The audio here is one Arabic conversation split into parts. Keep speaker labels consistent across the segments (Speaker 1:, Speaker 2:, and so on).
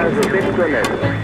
Speaker 1: mais bem km.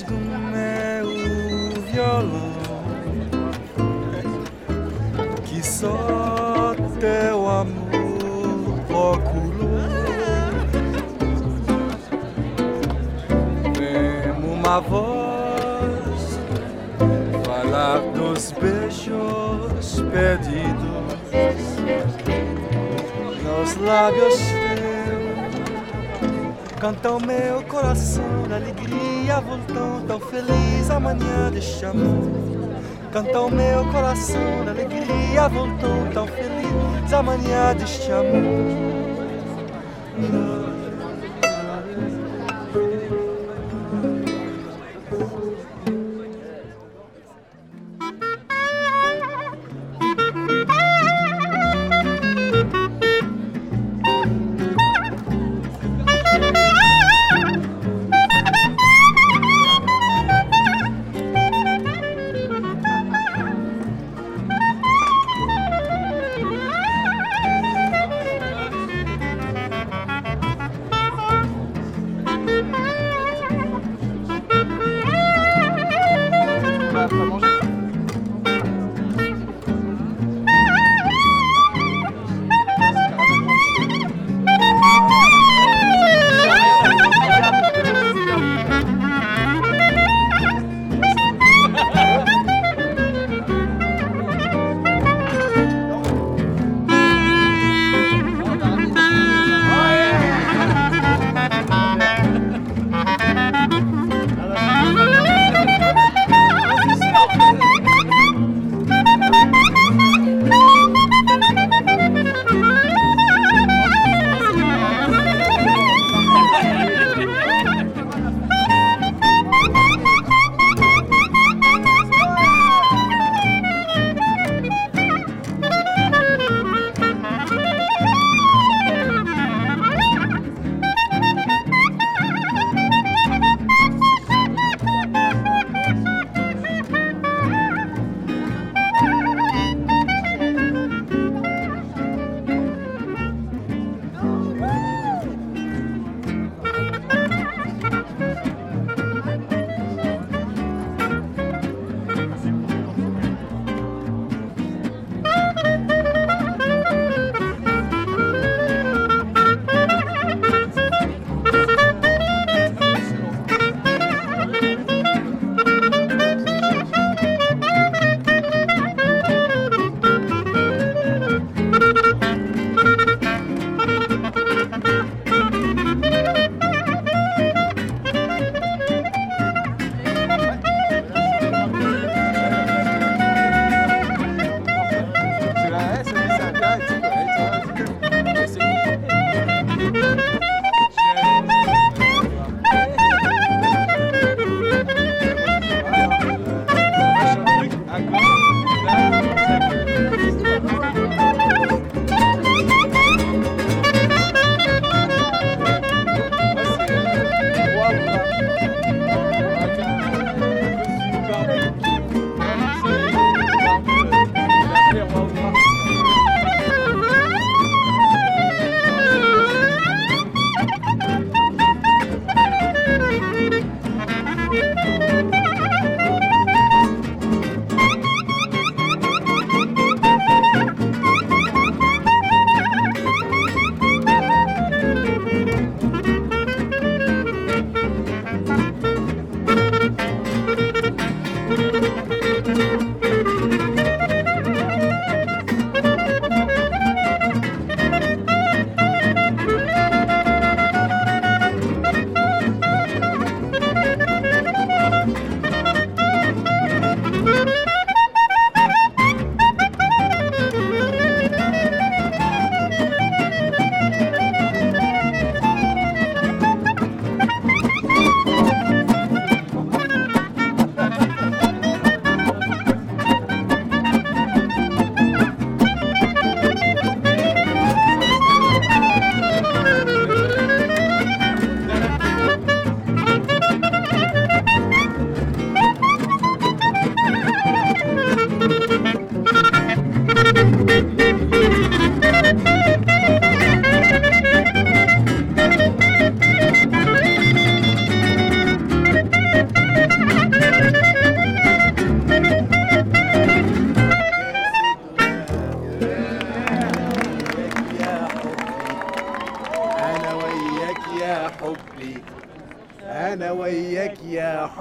Speaker 1: Do meu violão que só teu amor procurou. Mesmo uma voz falar dos beijos perdidos nos lábios teus
Speaker 2: Canta o meu coração da alegria, voltão tão feliz amanhã deste amor. O meu coração da alegria, voltão tão feliz amanhã deste amor.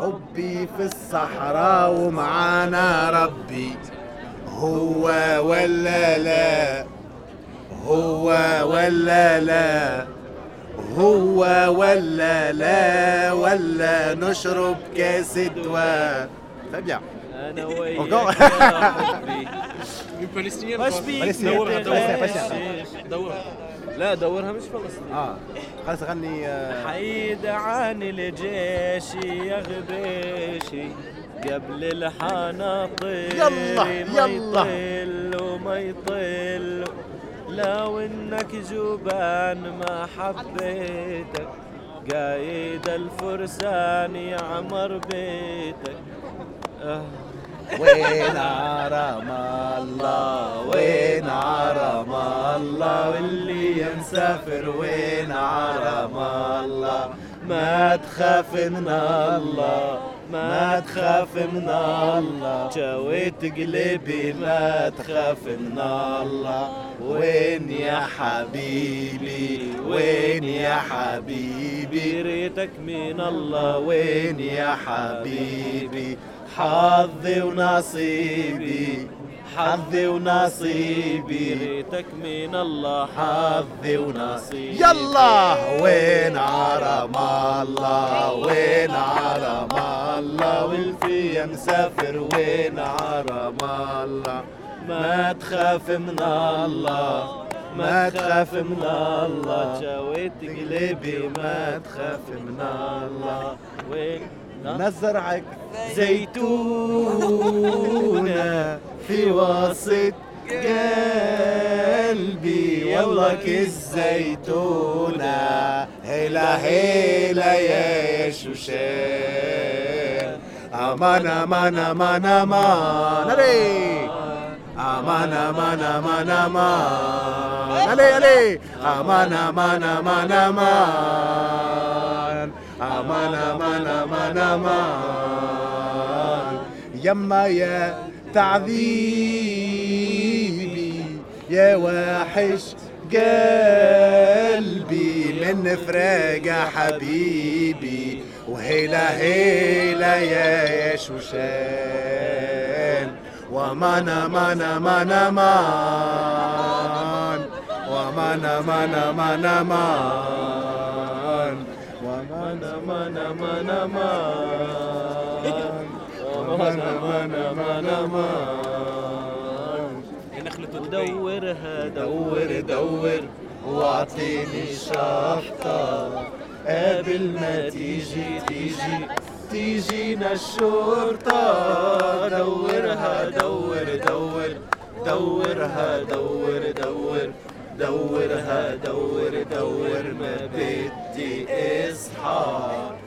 Speaker 2: حبي في الصحراء ومعانا ربي.
Speaker 3: هو ولا لا. هو ولا لا. هو ولا لا. ولا نشرب كاس دواء طيب
Speaker 4: أنا وياك
Speaker 3: Encore
Speaker 4: يا حبي.
Speaker 3: الفلسطينيين
Speaker 5: باش
Speaker 4: لا دورها مش فلسطين
Speaker 3: آه. خلاص غني آه،
Speaker 4: حيد عن الجيش يا غبيشي قبل الحناطير
Speaker 3: يلا، يلا.
Speaker 4: يطل وما يطل لو إنك جبان ما حبيتك قايد الفرسان يعمر بيتك. آه.
Speaker 3: وين عرم الله وين عرم الله. واللي مسافر وين عرم الله. ما تخاف من الله ما تخاف من الله. جويت قلبي ما تخاف من الله. وين يا حبيبي؟ وين يا حبيبي؟
Speaker 4: ريتك من الله.
Speaker 3: وين يا حبيبي؟ حظي ونصيبي حظي ونصيبي.
Speaker 4: ريتك من الله
Speaker 3: حظي ونصيبي. يلا وين عرم الله؟ وين عرم الله؟ والفي مسافر وين عرم الله؟ ما تخاف من الله ما تخاف من الله.
Speaker 4: جويت
Speaker 3: قلبي ما تخاف من الله.
Speaker 4: وين
Speaker 3: نزرعك زيتونة في وسط قلبي. والله الزيتونة هيلا هيلا يا شوشان. أمان أمان أمان أمان. علي. أمان أمان أمان أمان. علي علي. أمان أمان أمان أمان. أمان أمان أمان أمان يما يا تعذيبي يا واحش قلبي من فراقة حبيبي وهيلا هيلا يا شوشان ومانا مانا مانا مان ومانا مانا
Speaker 5: مانا مان
Speaker 4: دورها
Speaker 3: دور دور واعطيني شفطة قبل ما تيجي تيجي تيجينا الشرطة دورها دور دور دورها دور دور دورها دور دور ما بدي اصحى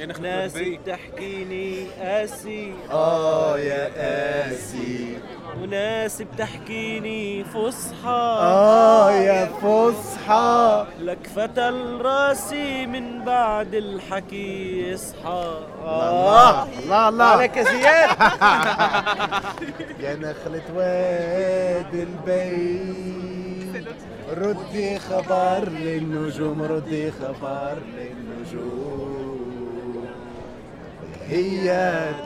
Speaker 5: يا نخلة
Speaker 4: ناس
Speaker 5: دبي
Speaker 4: بتحكيني قاسي.
Speaker 3: آه يا قاسي.
Speaker 4: وناس بتحكيني فصحى.
Speaker 3: آه يا فصحى.
Speaker 4: لك فتى راسي من بعد الحكي يصحى.
Speaker 3: الله الله الله عليك يا زياد. يا نخلة واد البيت. ردي خبر للنجوم ردي خبر للنجوم. هي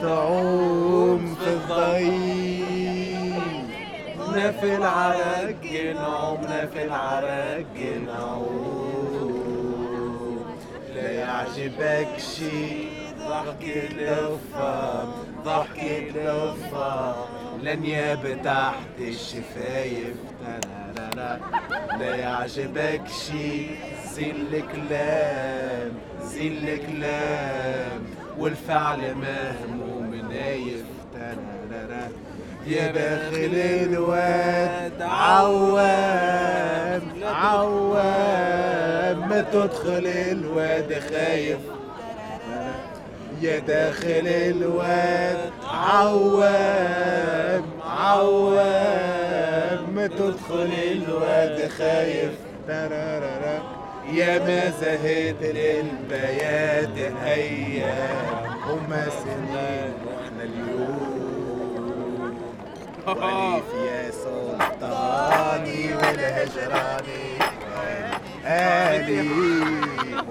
Speaker 3: تعوم في الضيم. نفل على الجنوم نفل على الجنوم لا يعجبكش ضحكة لفة ضحكة لن لنيابة تحت الشفايف. لا لا شيء زي الكلام زي الكلام. والفعل مهموم نايف. يا باخل الواد عوام عوام. ما تدخل الواد خايف. يا داخل الواد عوام عوام. ما تدخل الواد خايف. يا ما زهد للبيات أيام هما سنين وإحنا اليوم. وليف يا سلطاني والهجراني آلي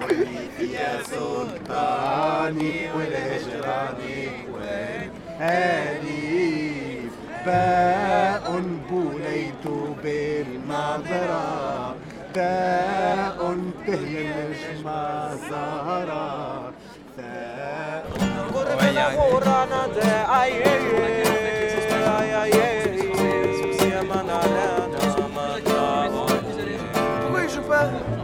Speaker 3: وليف يا سلطاني والهجراني آلي باء بوليت بالمعذرة ثاء تهل الشمع زهرة
Speaker 6: ثاء غرنا
Speaker 7: غرنا Je
Speaker 6: peux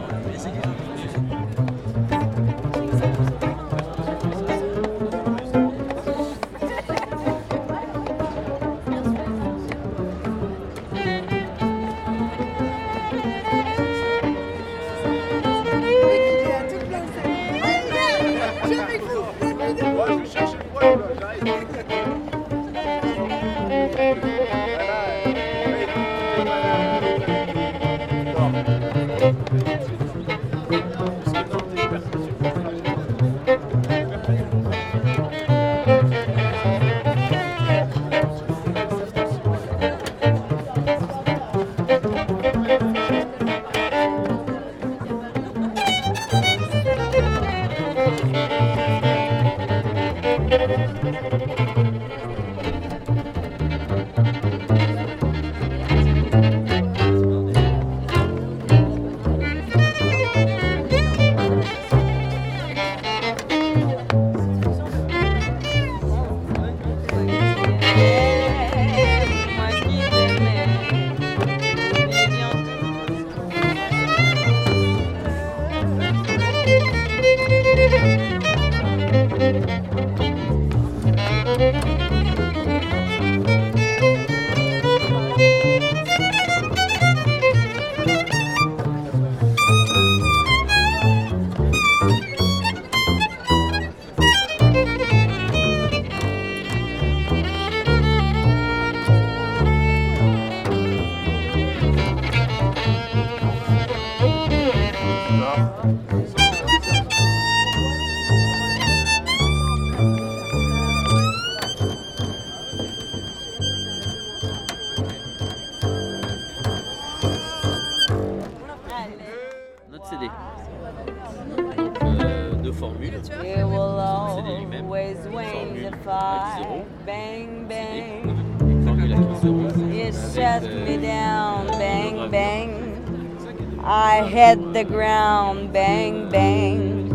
Speaker 7: the ground. Bang, bang.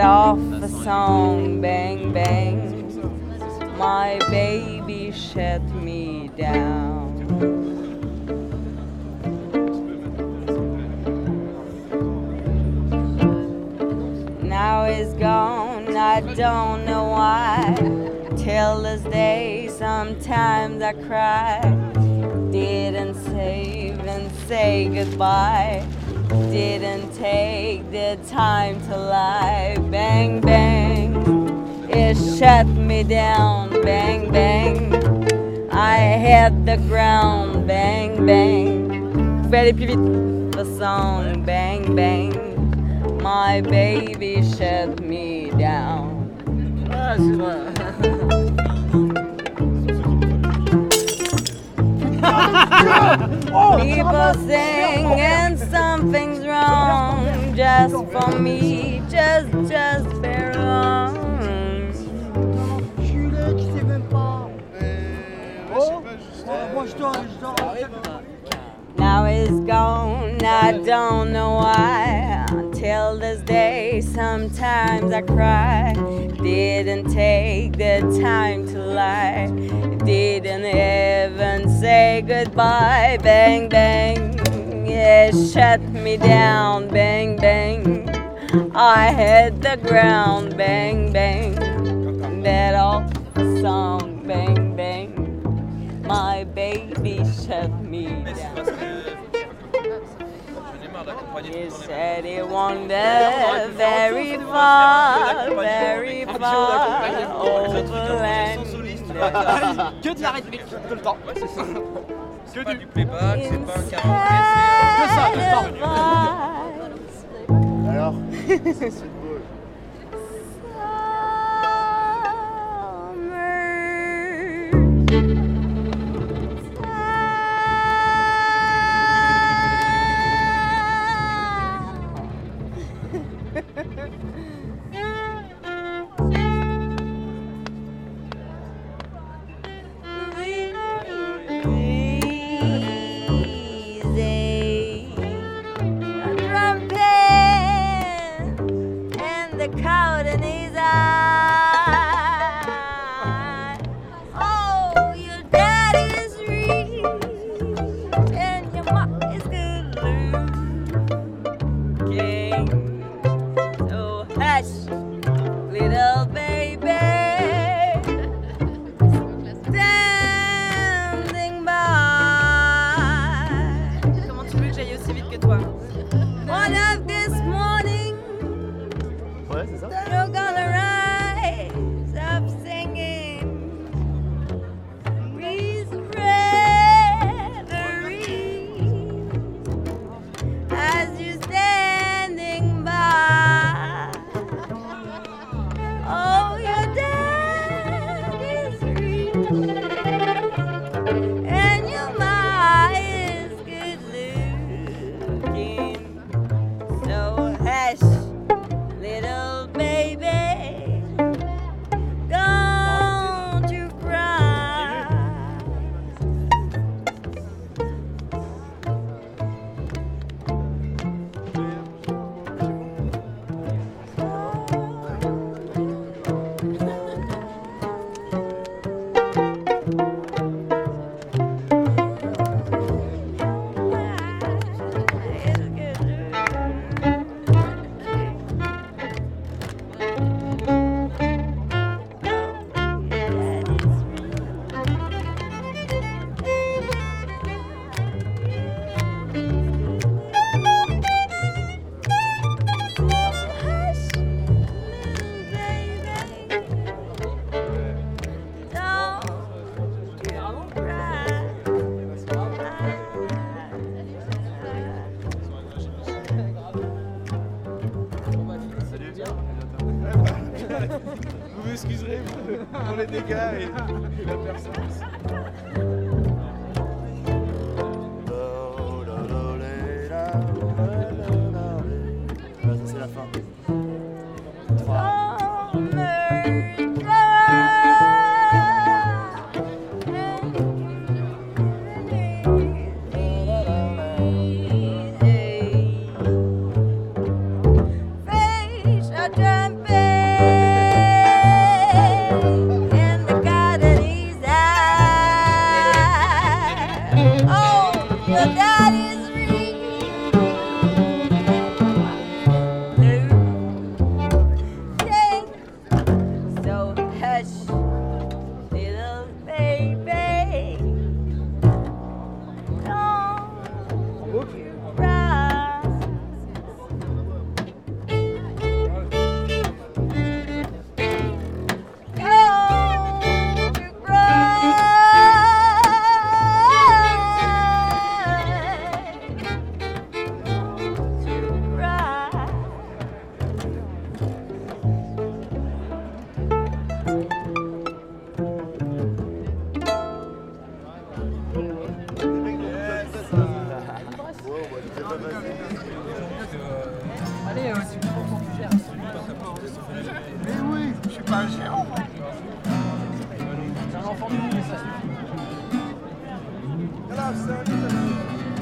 Speaker 7: off
Speaker 6: sang-
Speaker 7: song. Bang, bang. My baby shut me down. Now it's gone, I don't know why. Till this day, sometimes I cry. Didn't save and say goodbye. Didn't take the time to lie. Bang, bang, it shut me down. Bang, bang, I hit the ground. Bang, bang, aller plus vite. The song, bang, bang. My baby shut me down. People singing something's wrong just for me, just, just
Speaker 8: belong.
Speaker 7: Now it's gone, I don't know why. Until this day, sometimes I cry. Didn't take the time to lie. Didn't even say goodbye. Bang, bang, it shut me down. Bang, bang, I hit the ground. Bang, bang, that old song. Bang, bang, my baby shut me down. You said it won't very far, very far overland.
Speaker 2: Que de la rythmique, tout le temps.
Speaker 6: Que du playback, c'est pas un karaoké,
Speaker 3: c'est
Speaker 9: que
Speaker 4: ça,
Speaker 7: le temps. Alors Oh, the
Speaker 6: daddy.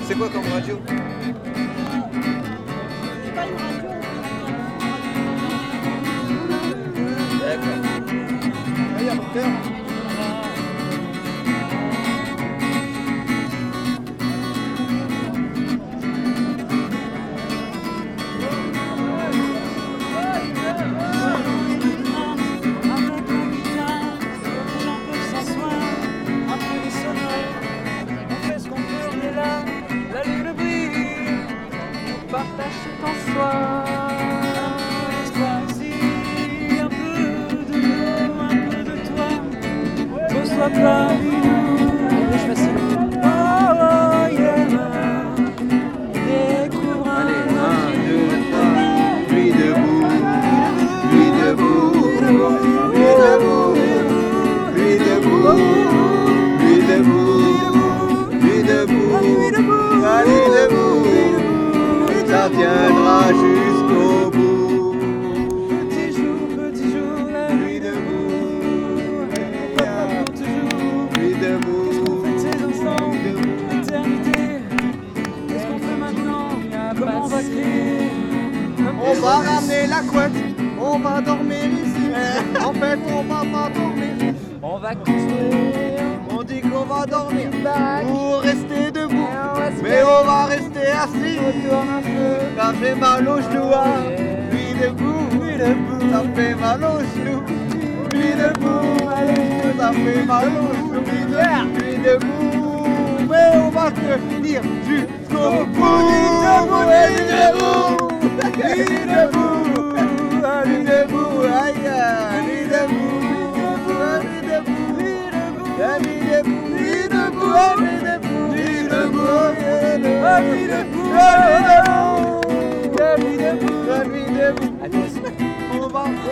Speaker 6: C'est
Speaker 4: quoi comme radio
Speaker 6: C'est
Speaker 10: pas une radio. D'accord.
Speaker 4: Ah, il y a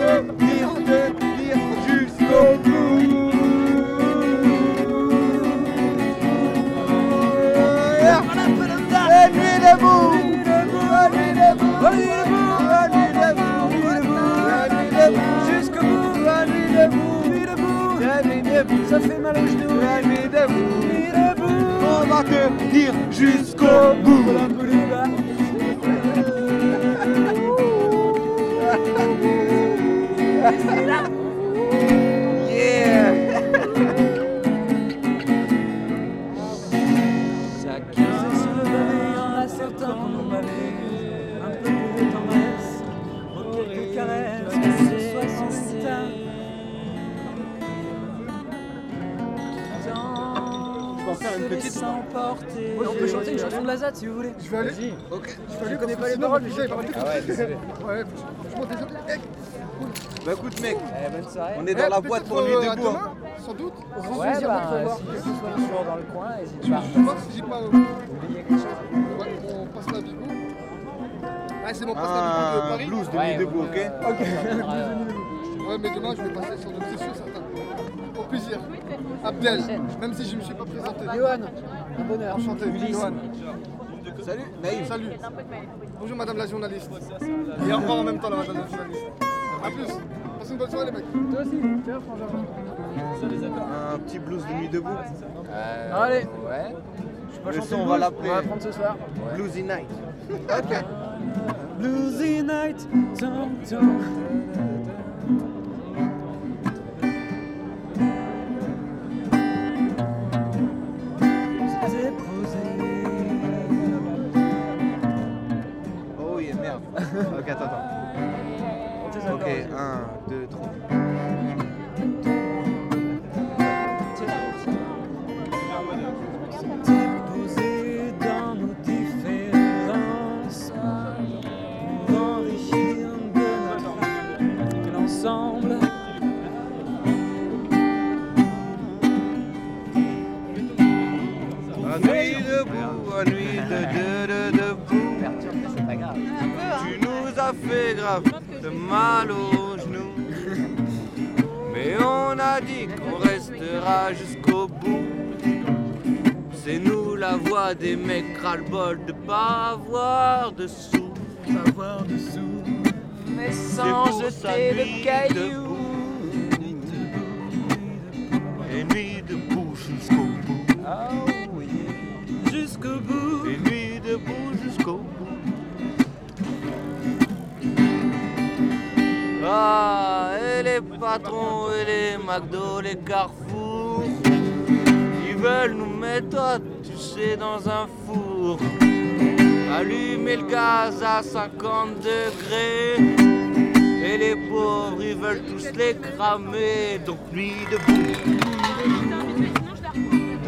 Speaker 4: Thank you. ça
Speaker 11: fait
Speaker 10: mal aux genoux. Elle met debout, debout. On va te dire jusqu'au bout.
Speaker 4: en
Speaker 10: faire une petite.
Speaker 4: Ouais, on peut chanter une chanson de Lazat si vous voulez.
Speaker 8: Je vais aller.
Speaker 10: Ok.
Speaker 8: Je, je
Speaker 4: connais pas les paroles,
Speaker 8: déjà,
Speaker 4: les
Speaker 8: paroles.
Speaker 10: Ah ouais, désolé.
Speaker 8: ouais, je monte les
Speaker 10: bah écoute mec,
Speaker 4: eh,
Speaker 10: on est dans eh,
Speaker 8: la
Speaker 10: boîte pour lui
Speaker 8: euh,
Speaker 10: debout. Hein.
Speaker 8: Sans doute. On
Speaker 4: ouais, bah, si tu es toujours dans le coin, n'hésite pas.
Speaker 8: Je pense que j'ai pas euh,
Speaker 4: oublié quelque.
Speaker 8: On passe la bigou. Ah c'est mon passe la bigou de Paris.
Speaker 10: Blues de Nuit debout, ok
Speaker 4: euh,
Speaker 8: Ok. Ouais mais demain je vais passer sur le plaisir. Abdel, même si je ne me suis pas présenté.
Speaker 4: Johan, un bonheur.
Speaker 8: Enchanté. Johan.
Speaker 10: Salut, Naïf.
Speaker 8: Salut. Bonjour, madame la journaliste. Et encore en même temps, la madame la journaliste. A plus. Passez une bonne soirée, les mecs.
Speaker 4: Toi aussi, tiens, Frangin.
Speaker 10: Un petit blues de nuit debout.
Speaker 4: Allez. Ouais. Je peux chanter
Speaker 10: on va l'appeler.
Speaker 4: On va prendre ce soir.
Speaker 10: Bluesy Night.
Speaker 4: Bluesy night, tom tom.
Speaker 10: Avoir de sous.
Speaker 4: Avoir dessous. Mais
Speaker 10: sans jeter de
Speaker 4: cailloux.
Speaker 10: Et nuit debout jusqu'au bout.
Speaker 4: Ah oui. Jusqu'au bout.
Speaker 10: Et nuit debout jusqu'au bout. Ah, et les patrons et les McDo, les Carrefour, ils veulent nous mettre, toi, tu sais, dans un four. Allumer le gaz à 50 degrés. Et les pauvres, ils veulent tous les cramer. Donc nuit debout,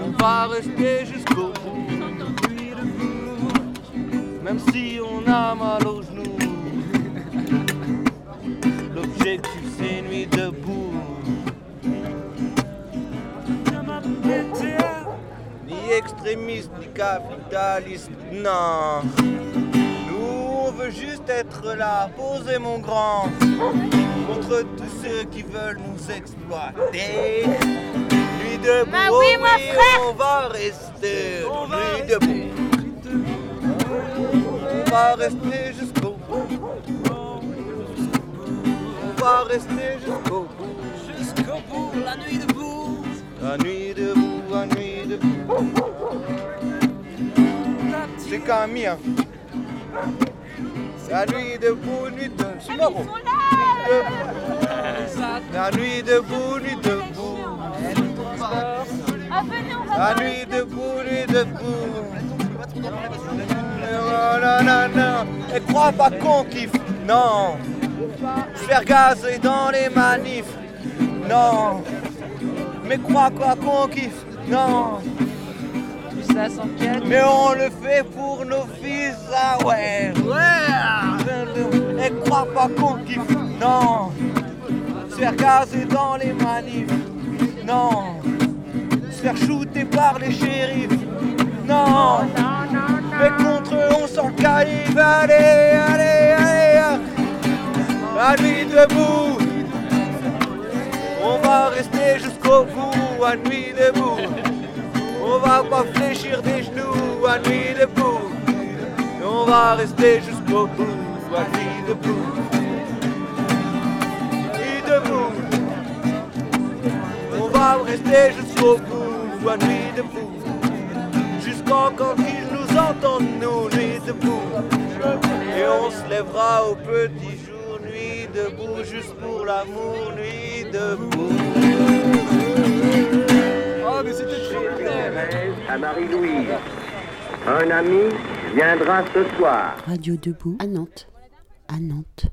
Speaker 10: on va rester jusqu'au bout. Même si on a mal aux genoux. L'objectif c'est nuit debout. Ni extrémiste, ni capitaliste, non. Nous on veut juste être là, poser mon grand. Contre tous ceux qui veulent nous exploiter. Nuit debout,
Speaker 12: Bah oui,
Speaker 10: oh
Speaker 12: mon frère.
Speaker 10: on va rester. nuit debout. On va rester jusqu'au bout. On va rester jusqu'au bout.
Speaker 4: Jusqu'au bout, la nuit debout.
Speaker 10: La nuit debout, Camille. La nuit debout, nuit marrant. La nuit debout, nuit debout. La nuit debout, nuit debout. non, non, non, non. Et crois pas qu'on kiffe, non. Se faire gazer dans les manifs, non. Mais crois quoi qu'on kiffe, non.
Speaker 4: Ça.
Speaker 10: Mais on le fait pour nos fils, ah ouais. Ouais. Et crois pas qu'on kiffe, non. Se faire gazer dans les manifs, non. Se faire shooter par les shérifs, non. Mais contre eux, on s'en calibre, allez, allez, allez. La nuit debout. On va rester jusqu'au bout, à nuit debout. On va pas fléchir des genoux, à nuit debout. On va rester jusqu'au bout, à nuit debout. Nuit debout. On va rester jusqu'au bout, à nuit debout. Jusqu'en quand ils nous entendent, nous, nuit debout. Et on se lèvera au petit jour, nuit debout, juste pour l'amour, nuit debout.
Speaker 2: Ah, mais c'était bien.
Speaker 1: à Marie-Louise. Un ami viendra ce soir.
Speaker 13: Radio Debout à Nantes. À Nantes.